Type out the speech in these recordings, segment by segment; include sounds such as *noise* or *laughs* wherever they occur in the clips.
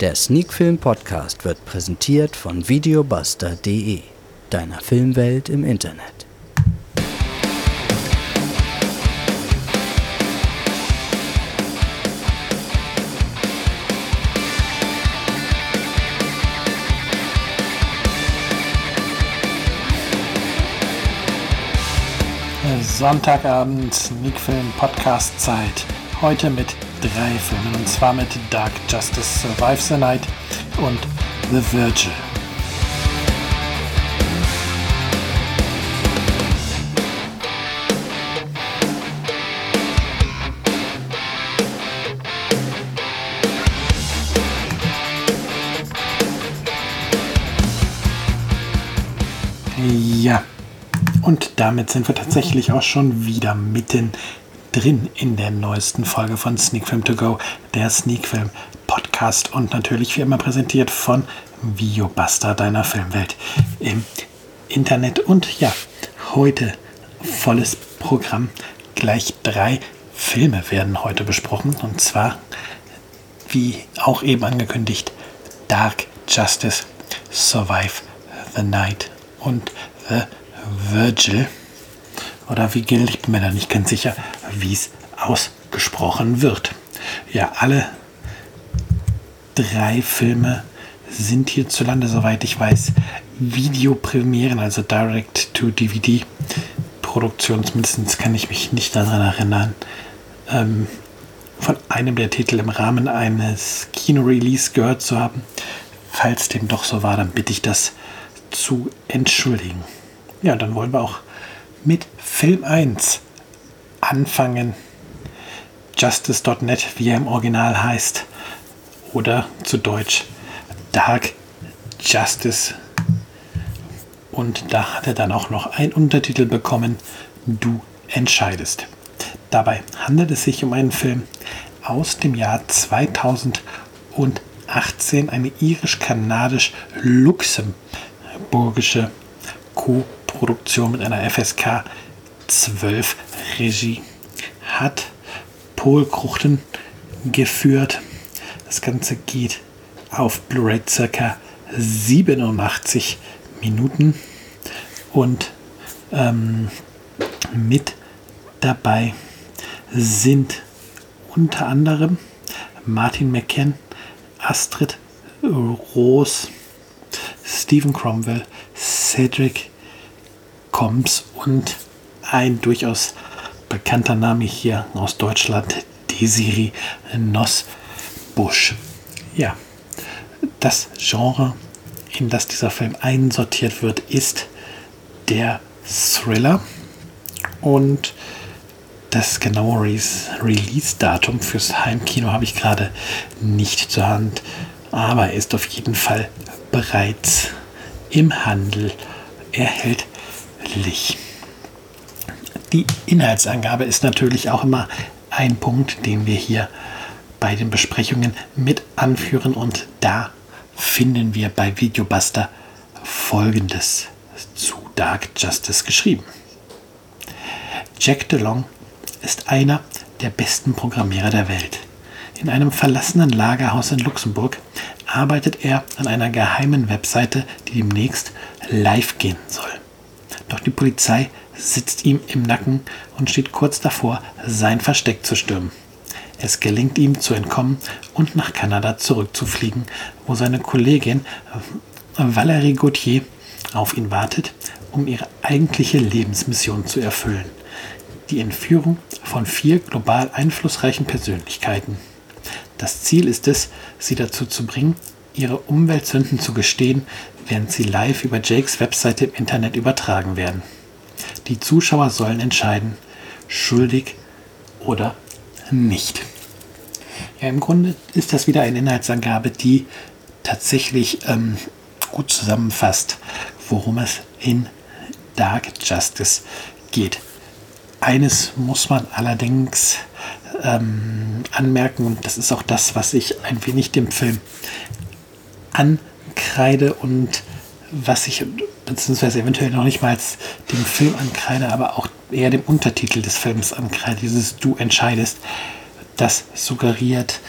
Der Sneakfilm Podcast wird präsentiert von videobuster.de, deiner Filmwelt im Internet. Sonntagabend Sneakfilm Podcast Zeit. Heute mit drei Filmen und zwar mit Dark Justice Survives the Night und The Virgil. Ja, und damit sind wir tatsächlich auch schon wieder mitten drin in der neuesten Folge von Sneak Film To Go, der Sneak Film Podcast und natürlich wie immer präsentiert von Videobuster deiner Filmwelt im Internet. Und ja, heute volles Programm. Gleich drei Filme werden heute besprochen und zwar, wie auch eben angekündigt, Dark Justice, Survive the Night und The Virgil. Oder wie ich bin mir da nicht ganz sicher, wie es ausgesprochen wird. Ja, alle drei Filme sind hierzulande, soweit ich weiß, Videopremieren, also Direct-to-DVD. Produktion, zumindest kann ich mich nicht daran erinnern, ähm, von einem der Titel im Rahmen eines Kino-Release gehört zu haben. Falls dem doch so war, dann bitte ich das zu entschuldigen. Ja, dann wollen wir auch mit Film 1 anfangen. Justice.net, wie er im Original heißt. Oder zu Deutsch Dark Justice. Und da hat er dann auch noch einen Untertitel bekommen, Du entscheidest. Dabei handelt es sich um einen Film aus dem Jahr 2018, eine irisch-kanadisch-luxemburgische Co-Produktion mit einer FSK 12 Regie hat Paul Kruchten geführt. Das Ganze geht auf Blu-ray circa 87 Minuten und ähm, mit dabei sind unter anderem Martin McKen, Astrid Roos, Stephen Cromwell, Cedric Combs und ein durchaus bekannter Name hier aus Deutschland, Desiree Nussbusch. Ja, das Genre, in das dieser Film einsortiert wird, ist der Thriller. Und das genaue Release-Datum fürs Heimkino habe ich gerade nicht zur Hand, aber ist auf jeden Fall bereits im Handel erhältlich. Die Inhaltsangabe ist natürlich auch immer ein Punkt, den wir hier bei den Besprechungen mit anführen und da finden wir bei Videobuster folgendes zu Dark Justice geschrieben. Jack DeLong ist einer der besten Programmierer der Welt. In einem verlassenen Lagerhaus in Luxemburg arbeitet er an einer geheimen Webseite, die demnächst live gehen soll. Doch die Polizei sitzt ihm im Nacken und steht kurz davor, sein Versteck zu stürmen. Es gelingt ihm zu entkommen und nach Kanada zurückzufliegen, wo seine Kollegin Valérie Gauthier auf ihn wartet, um ihre eigentliche Lebensmission zu erfüllen. Die Entführung von vier global einflussreichen Persönlichkeiten. Das Ziel ist es, sie dazu zu bringen, ihre Umweltsünden zu gestehen, während sie live über Jakes Webseite im Internet übertragen werden. Die Zuschauer sollen entscheiden, schuldig oder nicht. Ja, im Grunde ist das wieder eine Inhaltsangabe, die tatsächlich ähm, gut zusammenfasst, worum es in Dark Justice geht. Eines muss man allerdings ähm, anmerken, und das ist auch das, was ich ein wenig dem Film ankreide und was ich beziehungsweise eventuell noch nicht mal dem Film ankreide, aber auch eher dem Untertitel des Films ankreide, dieses Du entscheidest, das suggeriert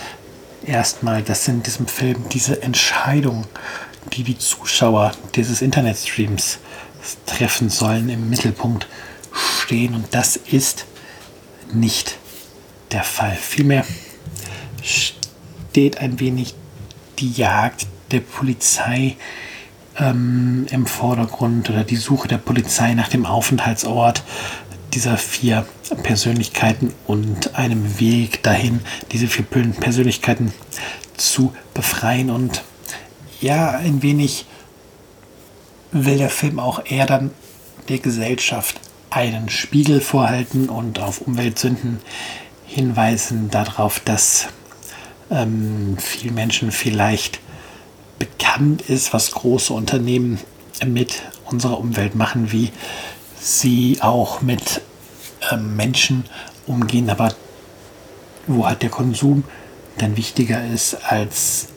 erstmal, dass in diesem Film diese Entscheidung, die die Zuschauer dieses Internetstreams treffen sollen, im Mittelpunkt stehen. Und das ist nicht der Fall. Vielmehr steht ein wenig die Jagd der Polizei ähm, im Vordergrund oder die Suche der Polizei nach dem Aufenthaltsort dieser vier Persönlichkeiten und einem Weg dahin, diese vier Persönlichkeiten zu befreien. Und ja, ein wenig will der Film auch eher dann der Gesellschaft einen Spiegel vorhalten und auf Umweltsünden hinweisen darauf, dass ähm, vielen Menschen vielleicht bekannt ist, was große Unternehmen mit unserer Umwelt machen, wie sie auch mit ähm, Menschen umgehen, aber wo halt der Konsum dann wichtiger ist, als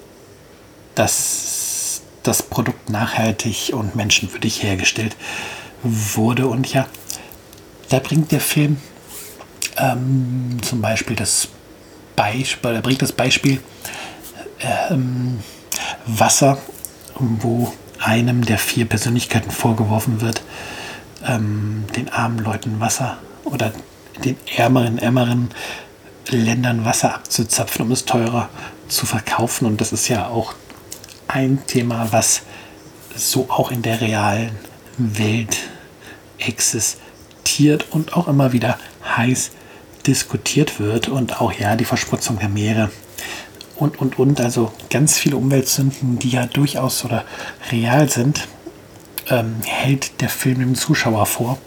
dass das Produkt nachhaltig und menschenwürdig hergestellt wurde. Und ja, da bringt der Film ähm, zum Beispiel das Beispiel, er bringt das Beispiel ähm, Wasser, wo einem der vier Persönlichkeiten vorgeworfen wird, ähm, den armen Leuten Wasser oder den ärmeren, ärmeren Ländern Wasser abzuzapfen, um es teurer zu verkaufen. Und das ist ja auch ein Thema, was so auch in der realen Welt existiert und auch immer wieder heiß diskutiert wird. Und auch ja, die Verschmutzung der Meere und, und, und. Also ganz viele Umweltsünden, die ja durchaus oder real sind, ähm, hält der Film dem Zuschauer vor.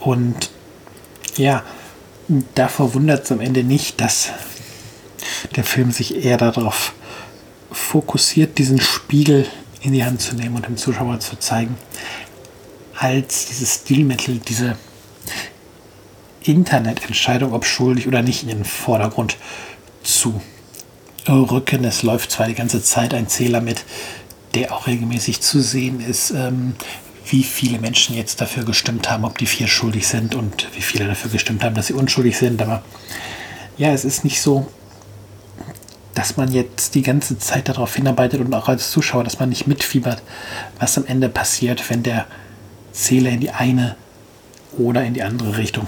Und ja, da verwundert es am Ende nicht, dass der Film sich eher darauf fokussiert, diesen Spiegel in die Hand zu nehmen und dem Zuschauer zu zeigen, als dieses Stilmittel, diese Internetentscheidung, ob schuldig oder nicht, in den Vordergrund zu rücken. Es läuft zwar die ganze Zeit ein Zähler mit, der auch regelmäßig zu sehen ist, ähm, wie viele Menschen jetzt dafür gestimmt haben, ob die vier schuldig sind und wie viele dafür gestimmt haben, dass sie unschuldig sind. Aber ja, es ist nicht so, dass man jetzt die ganze Zeit darauf hinarbeitet und auch als Zuschauer, dass man nicht mitfiebert, was am Ende passiert, wenn der Zähler in die eine oder in die andere Richtung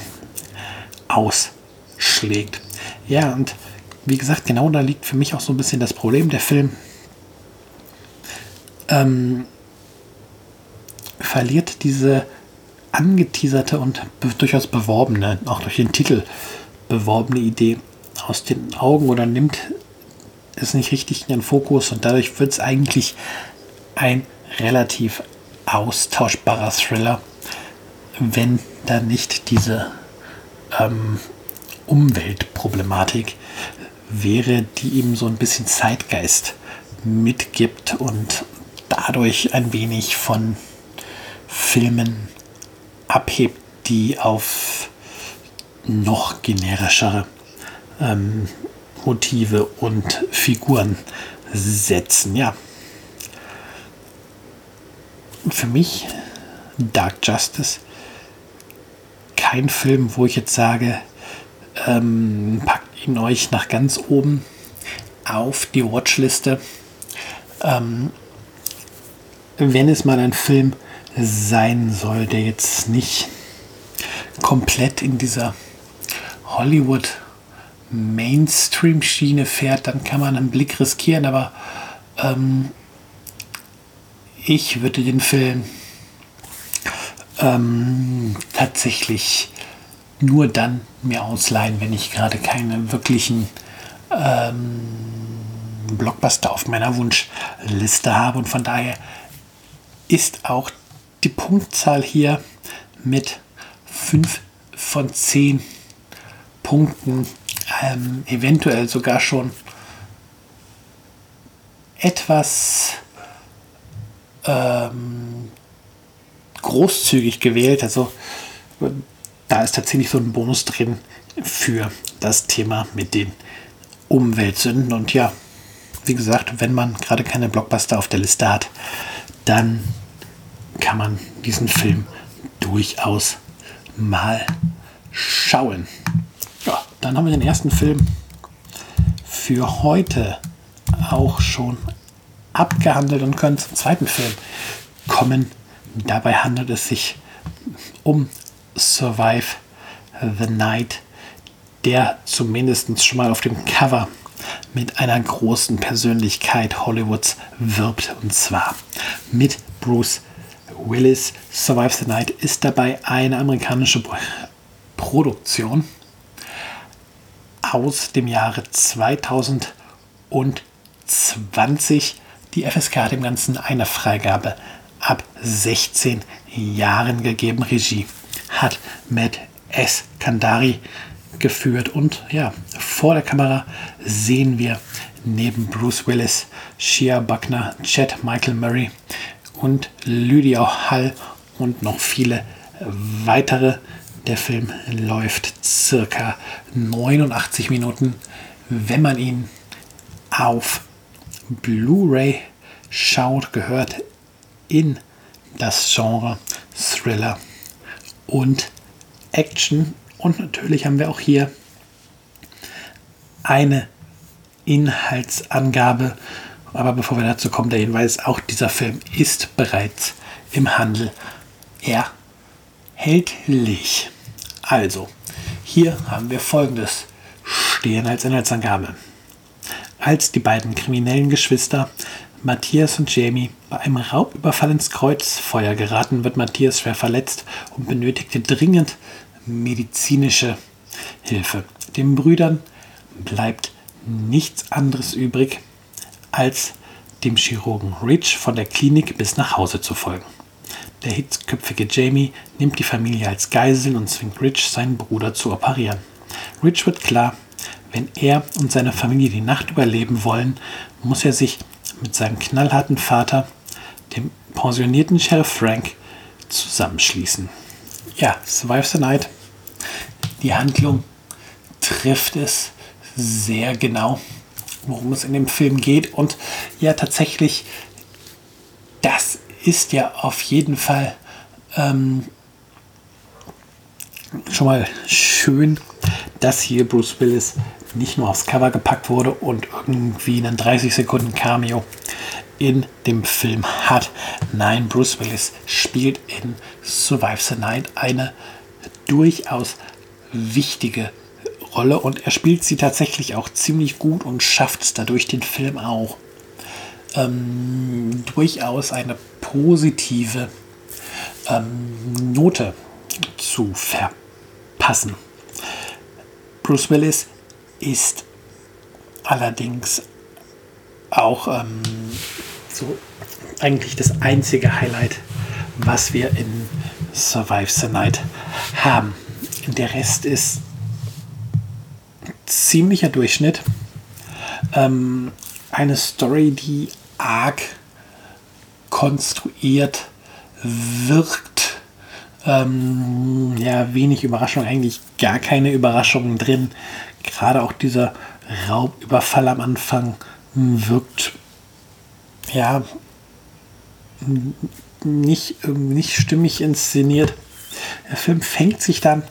ausschlägt. Ja, und wie gesagt, genau da liegt für mich auch so ein bisschen das Problem. Der Film ähm, verliert diese angeteaserte und durchaus beworbene, auch durch den Titel beworbene Idee aus den Augen oder nimmt es nicht richtig in den Fokus und dadurch wird es eigentlich ein relativ austauschbarer Thriller, wenn da nicht diese ähm, Umweltproblematik wäre, die ihm so ein bisschen Zeitgeist mitgibt und dadurch ein wenig von Filmen abhebt, die auf noch generischere ähm, Motive und Figuren setzen. Ja. Für mich Dark Justice kein Film, wo ich jetzt sage, ähm, packt ihn euch nach ganz oben auf die Watchliste. Ähm, wenn es mal ein Film sein soll, der jetzt nicht komplett in dieser Hollywood Mainstream-Schiene fährt, dann kann man einen Blick riskieren, aber ähm, ich würde den Film ähm, tatsächlich nur dann mir ausleihen, wenn ich gerade keine wirklichen ähm, Blockbuster auf meiner Wunschliste habe. Und von daher ist auch die Punktzahl hier mit 5 von 10 Punkten ähm, eventuell sogar schon etwas ähm, großzügig gewählt. Also da ist tatsächlich so ein Bonus drin für das Thema mit den Umweltsünden. Und ja, wie gesagt, wenn man gerade keine Blockbuster auf der Liste hat, dann kann man diesen Film durchaus mal schauen. Ja, dann haben wir den ersten Film für heute auch schon abgehandelt und können zum zweiten Film kommen. Dabei handelt es sich um Survive the Night, der zumindest schon mal auf dem Cover mit einer großen Persönlichkeit Hollywoods wirbt, und zwar mit Bruce Willis. Survive the Night ist dabei eine amerikanische Produktion aus dem Jahre 2020. Die FSK hat dem Ganzen eine Freigabe ab 16 Jahren gegeben. Regie hat Matt S. Kandari geführt. Und ja, vor der Kamera sehen wir neben Bruce Willis, Shia Buckner, Chad Michael Murray und Lydia Hall und noch viele weitere. Der Film läuft circa 89 Minuten, wenn man ihn auf Blu-ray schaut, gehört in das Genre Thriller und Action und natürlich haben wir auch hier eine Inhaltsangabe. Aber bevor wir dazu kommen, der Hinweis, auch dieser Film ist bereits im Handel erhältlich. Also, hier haben wir folgendes stehen als Inhaltsangabe. Als die beiden kriminellen Geschwister Matthias und Jamie bei einem Raubüberfall ins Kreuzfeuer geraten, wird Matthias schwer verletzt und benötigte dringend medizinische Hilfe. Den Brüdern bleibt nichts anderes übrig, als dem Chirurgen Rich von der Klinik bis nach Hause zu folgen. Der hitzköpfige Jamie nimmt die Familie als Geisel und zwingt Rich, seinen Bruder zu operieren. Rich wird klar, wenn er und seine Familie die Nacht überleben wollen, muss er sich mit seinem knallharten Vater, dem pensionierten Sheriff Frank, zusammenschließen ja, Survive the Night. Die Handlung trifft es sehr genau, worum es in dem Film geht. Und ja, tatsächlich, das ist ja auf jeden Fall ähm, schon mal schön, dass hier Bruce Willis nicht nur aufs Cover gepackt wurde und irgendwie einen 30 Sekunden Cameo in dem Film hat. Nein, Bruce Willis spielt in Survive the Night eine durchaus wichtige Rolle und er spielt sie tatsächlich auch ziemlich gut und schafft es dadurch den Film auch ähm, durchaus eine positive ähm, Note zu verpassen. Bruce Willis ist allerdings auch ähm, so eigentlich das einzige Highlight, was wir in Survive the Night haben. Der Rest ist ziemlicher Durchschnitt. Ähm, eine Story, die arg konstruiert wirkt. Ähm, ja, wenig Überraschung, eigentlich gar keine Überraschungen drin. Gerade auch dieser Raubüberfall am Anfang wirkt ja nicht, nicht stimmig inszeniert. Der Film fängt sich dann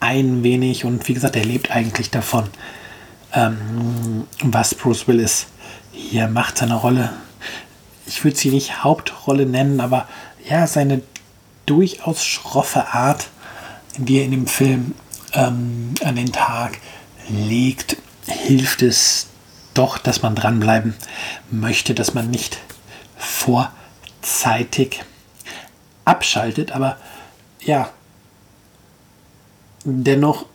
ein wenig und wie gesagt, er lebt eigentlich davon, ähm, was Bruce Willis hier macht, seine Rolle. Ich würde sie nicht Hauptrolle nennen, aber ja, seine durchaus schroffe Art, die er in dem Film ähm, an den Tag legt, hilft es doch, dass man dranbleiben möchte, dass man nicht vorzeitig abschaltet. Aber ja, dennoch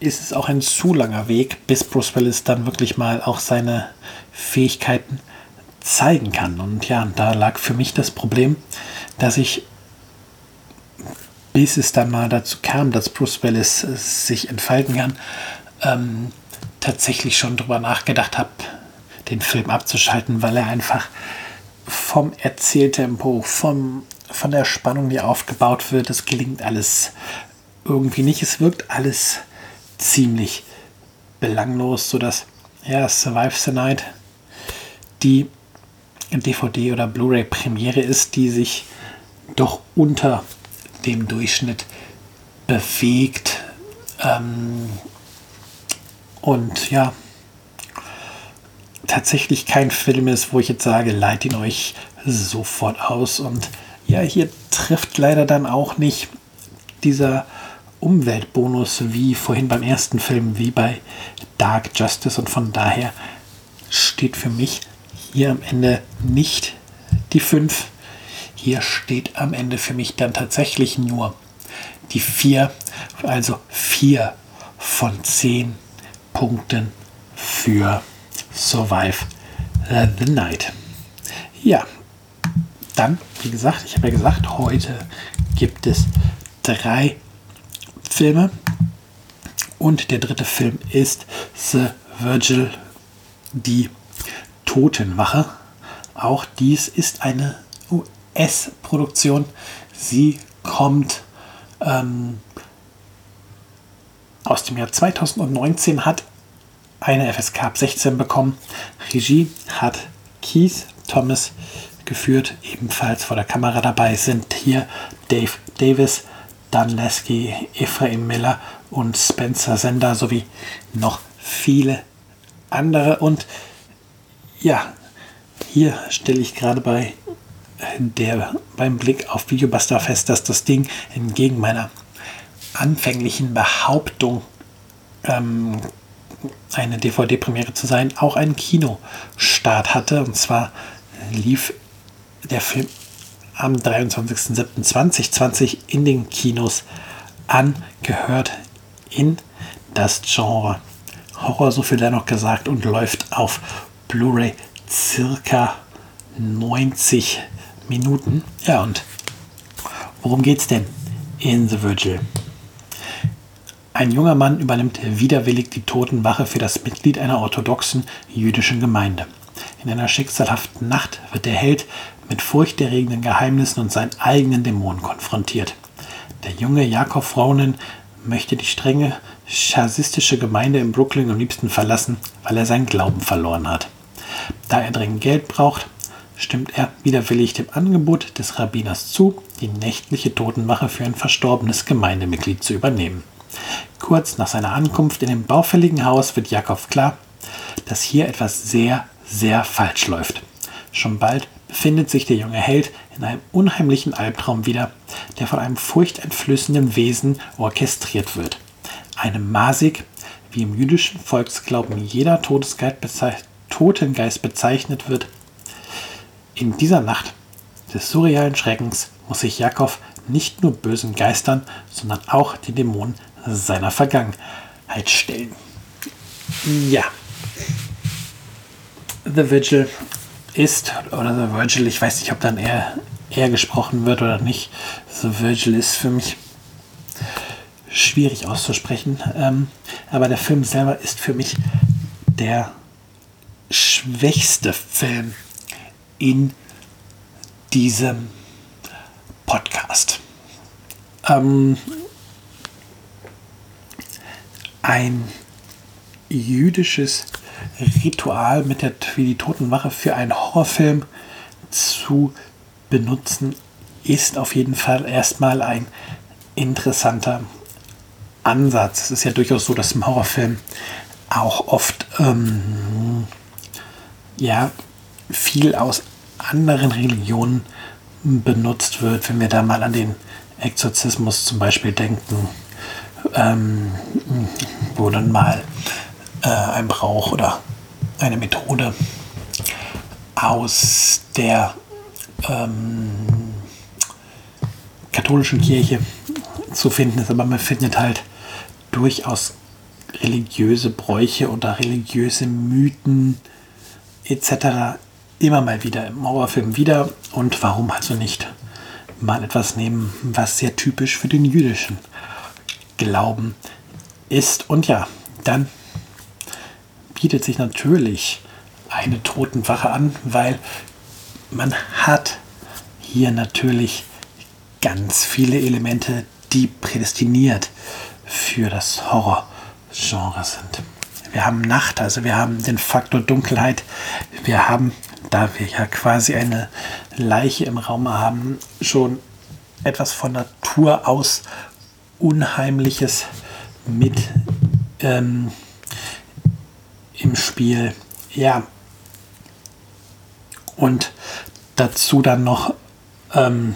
ist es auch ein zu langer Weg, bis Bruce Willis dann wirklich mal auch seine Fähigkeiten zeigen kann. Und ja, da lag für mich das Problem, dass ich, bis es dann mal dazu kam, dass Bruce Willis sich entfalten kann, ähm, tatsächlich schon drüber nachgedacht habe, den Film abzuschalten, weil er einfach vom Erzähltempo, vom, von der Spannung, die aufgebaut wird, das gelingt alles irgendwie nicht. Es wirkt alles ziemlich belanglos, sodass ja, Survive the Night die DVD- oder Blu-ray-Premiere ist, die sich doch unter dem Durchschnitt bewegt. Ähm, und ja, tatsächlich kein Film ist, wo ich jetzt sage, leiht ihn euch sofort aus. Und ja, hier trifft leider dann auch nicht dieser Umweltbonus wie vorhin beim ersten Film, wie bei Dark Justice. Und von daher steht für mich hier am Ende nicht die 5. Hier steht am Ende für mich dann tatsächlich nur die 4. Also 4 von 10 Punkten für Survive the Night. Ja, dann, wie gesagt, ich habe ja gesagt, heute gibt es drei Filme. Und der dritte Film ist The Virgil, die Totenwache. Auch dies ist eine US-Produktion. Sie kommt ähm, aus dem Jahr 2019, hat eine FSK ab 16 bekommen. Regie hat Keith Thomas geführt. Ebenfalls vor der Kamera dabei sind hier Dave Davis, Dan Lasky, Ephraim Miller und Spencer Sender sowie noch viele andere. Und ja, hier stelle ich gerade bei der, beim Blick auf Videobuster fest, dass das Ding entgegen meiner anfänglichen Behauptung, ähm, eine DVD-Premiere zu sein, auch einen Kinostart hatte. Und zwar lief der Film am 23.07.2020 in den Kinos angehört in das Genre Horror, so viel noch gesagt, und läuft auf Blu-ray circa 90 Minuten. Ja, und worum geht's denn in The Virgil? Ein junger Mann übernimmt widerwillig die Totenwache für das Mitglied einer orthodoxen jüdischen Gemeinde. In einer schicksalhaften Nacht wird der Held mit furchterregenden Geheimnissen und seinen eigenen Dämonen konfrontiert. Der junge Jakob Raunen möchte die strenge chasistische Gemeinde in Brooklyn am liebsten verlassen, weil er seinen Glauben verloren hat. Da er dringend Geld braucht, stimmt er widerwillig dem Angebot des Rabbiners zu, die nächtliche Totenwache für ein verstorbenes Gemeindemitglied zu übernehmen. Kurz nach seiner Ankunft in dem baufälligen Haus wird Jakob klar, dass hier etwas sehr, sehr falsch läuft. Schon bald befindet sich der junge Held in einem unheimlichen Albtraum wieder, der von einem furchteinflößenden Wesen orchestriert wird. Einem Masik, wie im jüdischen Volksglauben jeder Totengeist bezeichnet wird. In dieser Nacht des surrealen Schreckens muss sich Jakob nicht nur bösen Geistern, sondern auch den Dämonen seiner Vergangenheit stellen. Ja. The Vigil ist, oder The Virgil, ich weiß nicht, ob dann eher, eher gesprochen wird oder nicht. The Virgil ist für mich schwierig auszusprechen. Ähm, aber der Film selber ist für mich der schwächste Film in diesem Podcast. Ähm, ein jüdisches Ritual mit der wie die Totenwache für einen Horrorfilm zu benutzen, ist auf jeden Fall erstmal ein interessanter Ansatz. Es ist ja durchaus so, dass im Horrorfilm auch oft ähm, ja, viel aus anderen Religionen benutzt wird, wenn wir da mal an den Exorzismus zum Beispiel denken, ähm, wo dann mal äh, ein Brauch oder eine Methode aus der ähm, katholischen Kirche zu finden ist, aber man findet halt durchaus religiöse Bräuche oder religiöse Mythen etc. immer mal wieder im Mauerfilm wieder. Und warum also nicht mal etwas nehmen, was sehr typisch für den jüdischen Glauben ist. Und ja, dann bietet sich natürlich eine Totenwache an, weil man hat hier natürlich ganz viele Elemente, die prädestiniert für das Horror-Genre sind. Wir haben Nacht, also wir haben den Faktor Dunkelheit. Wir haben, da wir ja quasi eine Leiche im Raum haben, schon etwas von Natur aus Unheimliches mit ähm, im Spiel. Ja, Und dazu dann noch, ähm,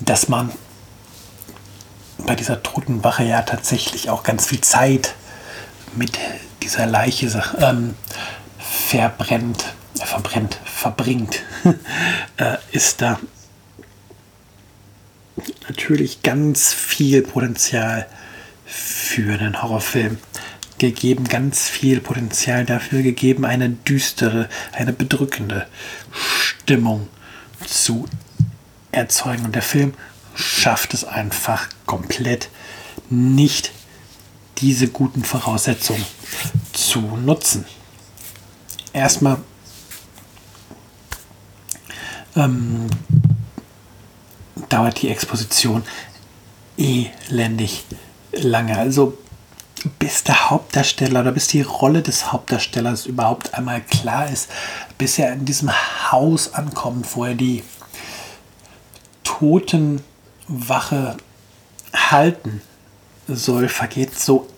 dass man bei dieser Totenwache ja tatsächlich auch ganz viel Zeit mit dieser Leiche ähm, verbrennt, verbrennt, verbringt, *laughs* äh, ist da natürlich ganz viel Potenzial für einen Horrorfilm gegeben, ganz viel Potenzial dafür gegeben, eine düstere, eine bedrückende Stimmung zu erzeugen. Und der Film schafft es einfach komplett nicht, diese guten Voraussetzungen zu nutzen. Erstmal ähm, dauert die Exposition elendig lange. Also bis der Hauptdarsteller oder bis die Rolle des Hauptdarstellers überhaupt einmal klar ist, bis er in diesem Haus ankommt, wo er die Totenwache halten soll, vergeht so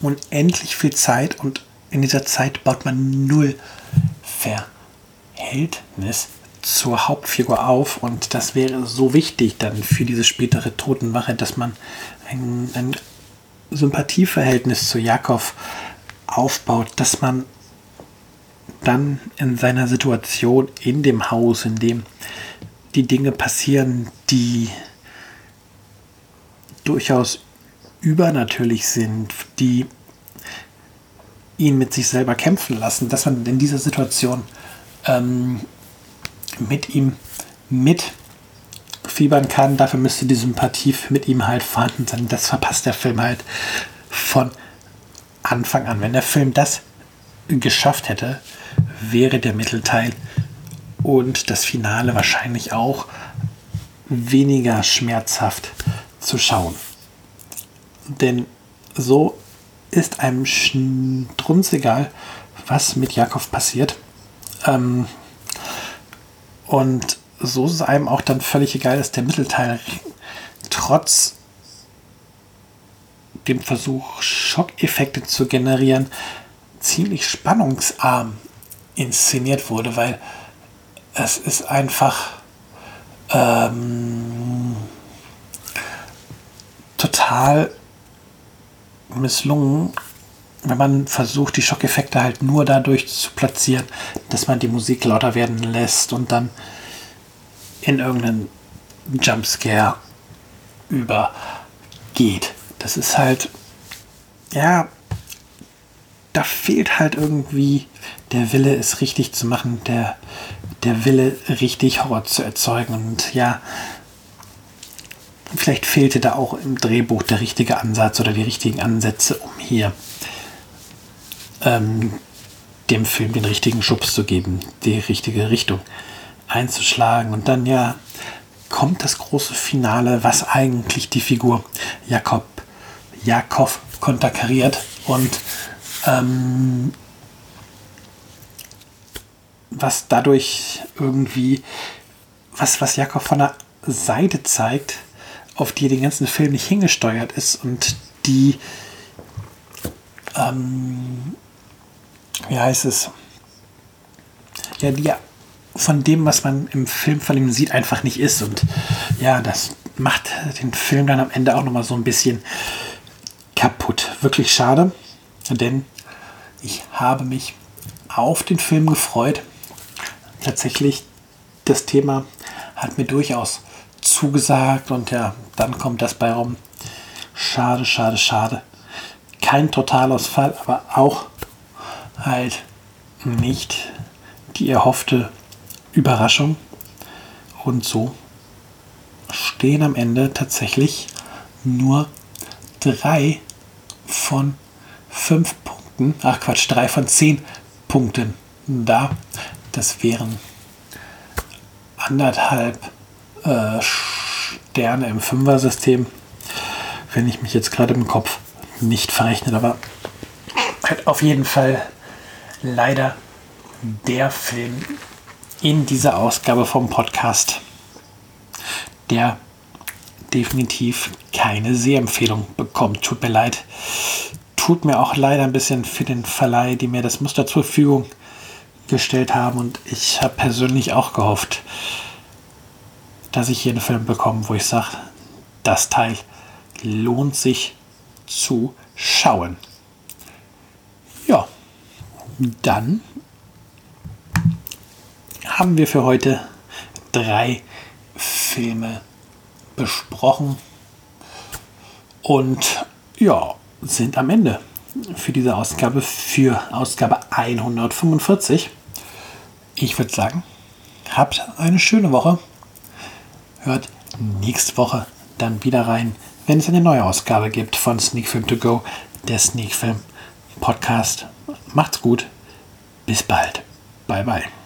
unendlich viel Zeit und in dieser Zeit baut man null Verhältnis zur Hauptfigur auf und das wäre so wichtig dann für diese spätere Totenwache, dass man ein, ein Sympathieverhältnis zu Jakob aufbaut, dass man dann in seiner Situation in dem Haus, in dem die Dinge passieren, die durchaus übernatürlich sind, die ihn mit sich selber kämpfen lassen, dass man in dieser Situation ähm, mit ihm mitfiebern kann. Dafür müsste die Sympathie mit ihm halt vorhanden sein. Das verpasst der Film halt von Anfang an. Wenn der Film das geschafft hätte, wäre der Mittelteil und das Finale wahrscheinlich auch weniger schmerzhaft zu schauen. Denn so ist einem strunzegal, was mit Jakob passiert. Ähm, und so ist es einem auch dann völlig egal, dass der Mittelteil trotz dem Versuch, Schockeffekte zu generieren, ziemlich spannungsarm inszeniert wurde, weil es ist einfach ähm, total misslungen, wenn man versucht, die Schockeffekte halt nur dadurch zu platzieren, dass man die Musik lauter werden lässt und dann in irgendeinen Jumpscare übergeht. Das ist halt, ja, da fehlt halt irgendwie der Wille, es richtig zu machen, der, der Wille, richtig Horror zu erzeugen. Und ja, vielleicht fehlte da auch im Drehbuch der richtige Ansatz oder die richtigen Ansätze, um hier ähm, dem Film den richtigen Schubs zu geben, die richtige Richtung einzuschlagen. Und dann ja kommt das große Finale, was eigentlich die Figur Jakob, Jakob konterkariert und ähm, was dadurch irgendwie, was, was Jakob von der Seite zeigt, auf die den ganzen Film nicht hingesteuert ist und die ähm, wie heißt es, ja, die von dem, was man im Film von ihm sieht, einfach nicht ist. Und ja, das macht den Film dann am Ende auch nochmal so ein bisschen kaputt. Wirklich schade, denn ich habe mich auf den Film gefreut. Tatsächlich, das Thema hat mir durchaus zugesagt und ja, dann kommt das bei rum. Schade, schade, schade. Kein Totalausfall, aber auch halt nicht die erhoffte Überraschung. Und so stehen am Ende tatsächlich nur drei von fünf Punkten, ach Quatsch, drei von zehn Punkten da. Das wären anderthalb äh, Sterne im Fünfer-System, wenn ich mich jetzt gerade im Kopf nicht verrechnet, aber halt auf jeden Fall leider der Film in dieser Ausgabe vom Podcast, der definitiv keine Sehempfehlung bekommt. Tut mir leid. Tut mir auch leider ein bisschen für den Verleih, die mir das Muster zur Verfügung gestellt haben und ich habe persönlich auch gehofft, dass ich hier einen Film bekomme, wo ich sage, das Teil lohnt sich zu schauen. Dann haben wir für heute drei Filme besprochen und ja, sind am Ende für diese Ausgabe, für Ausgabe 145. Ich würde sagen, habt eine schöne Woche. Hört nächste Woche dann wieder rein, wenn es eine neue Ausgabe gibt von Sneak Film To Go, der Sneak Film Podcast. Macht's gut. Bis bald. Bye bye.